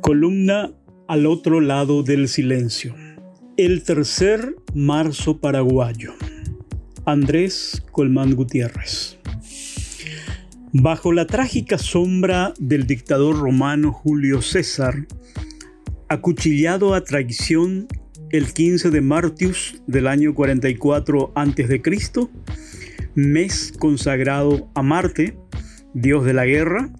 Columna al otro lado del silencio. El tercer marzo paraguayo. Andrés Colmán Gutiérrez. Bajo la trágica sombra del dictador romano Julio César, acuchillado a traición el 15 de Martius del año 44 a.C., mes consagrado a Marte, dios de la guerra,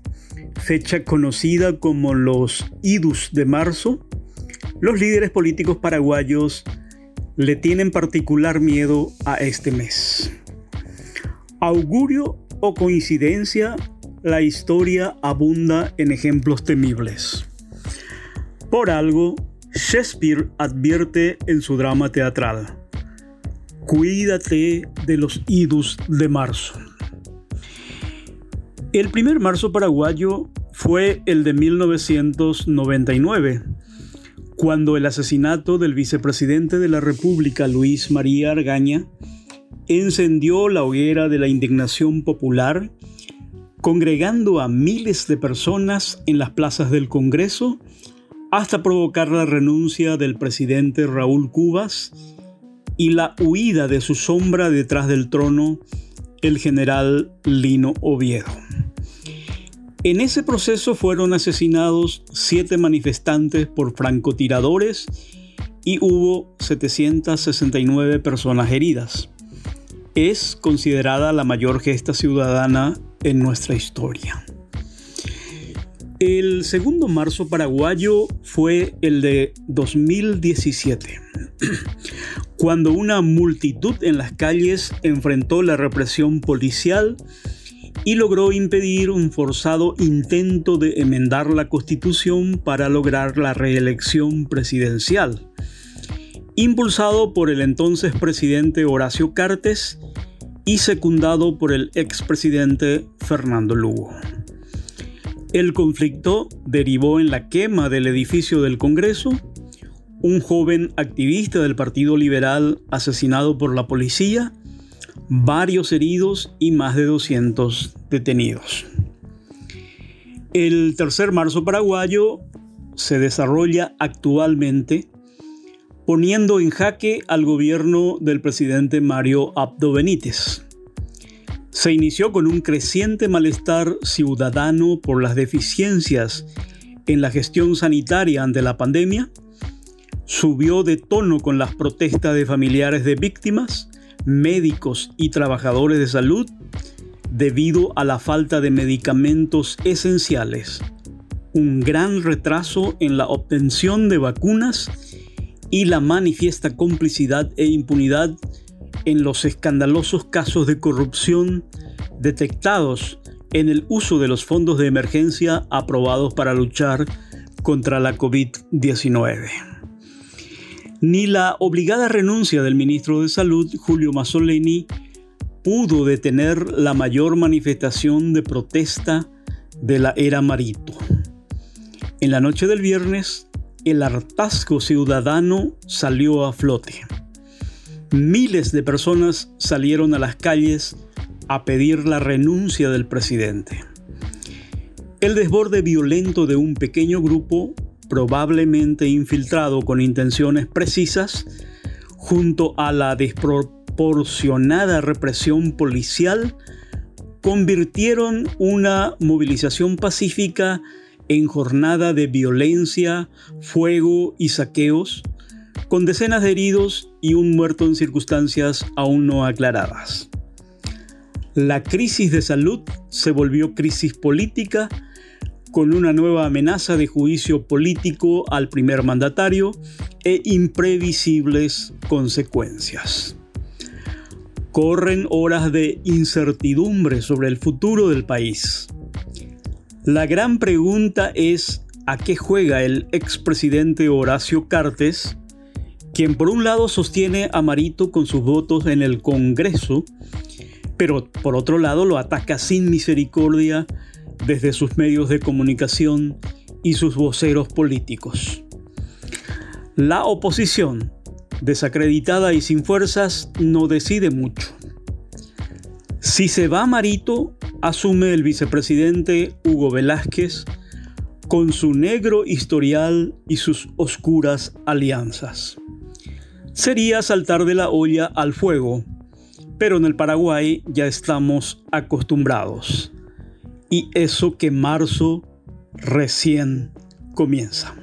fecha conocida como los Idus de marzo, los líderes políticos paraguayos le tienen particular miedo a este mes. Augurio o coincidencia, la historia abunda en ejemplos temibles. Por algo, Shakespeare advierte en su drama teatral, cuídate de los idus de marzo. El primer marzo paraguayo fue el de 1999, cuando el asesinato del vicepresidente de la República, Luis María Argaña, encendió la hoguera de la indignación popular, congregando a miles de personas en las plazas del Congreso hasta provocar la renuncia del presidente Raúl Cubas y la huida de su sombra detrás del trono, el general Lino Oviedo. En ese proceso fueron asesinados siete manifestantes por francotiradores y hubo 769 personas heridas. Es considerada la mayor gesta ciudadana en nuestra historia. El segundo marzo paraguayo fue el de 2017, cuando una multitud en las calles enfrentó la represión policial y logró impedir un forzado intento de enmendar la constitución para lograr la reelección presidencial. Impulsado por el entonces presidente Horacio Cartes y secundado por el expresidente Fernando Lugo. El conflicto derivó en la quema del edificio del Congreso, un joven activista del Partido Liberal asesinado por la policía varios heridos y más de 200 detenidos. El tercer marzo paraguayo se desarrolla actualmente poniendo en jaque al gobierno del presidente Mario Abdo Benítez. Se inició con un creciente malestar ciudadano por las deficiencias en la gestión sanitaria ante la pandemia, subió de tono con las protestas de familiares de víctimas médicos y trabajadores de salud debido a la falta de medicamentos esenciales, un gran retraso en la obtención de vacunas y la manifiesta complicidad e impunidad en los escandalosos casos de corrupción detectados en el uso de los fondos de emergencia aprobados para luchar contra la COVID-19 ni la obligada renuncia del ministro de Salud, Julio Mazzoleni, pudo detener la mayor manifestación de protesta de la era Marito. En la noche del viernes, el hartazgo ciudadano salió a flote. Miles de personas salieron a las calles a pedir la renuncia del presidente. El desborde violento de un pequeño grupo probablemente infiltrado con intenciones precisas, junto a la desproporcionada represión policial, convirtieron una movilización pacífica en jornada de violencia, fuego y saqueos, con decenas de heridos y un muerto en circunstancias aún no aclaradas. La crisis de salud se volvió crisis política con una nueva amenaza de juicio político al primer mandatario e imprevisibles consecuencias. Corren horas de incertidumbre sobre el futuro del país. La gran pregunta es a qué juega el expresidente Horacio Cartes, quien por un lado sostiene a Marito con sus votos en el Congreso, pero por otro lado lo ataca sin misericordia desde sus medios de comunicación y sus voceros políticos. La oposición, desacreditada y sin fuerzas, no decide mucho. Si se va Marito, asume el vicepresidente Hugo Velázquez con su negro historial y sus oscuras alianzas. Sería saltar de la olla al fuego, pero en el Paraguay ya estamos acostumbrados. Y eso que marzo recién comienza.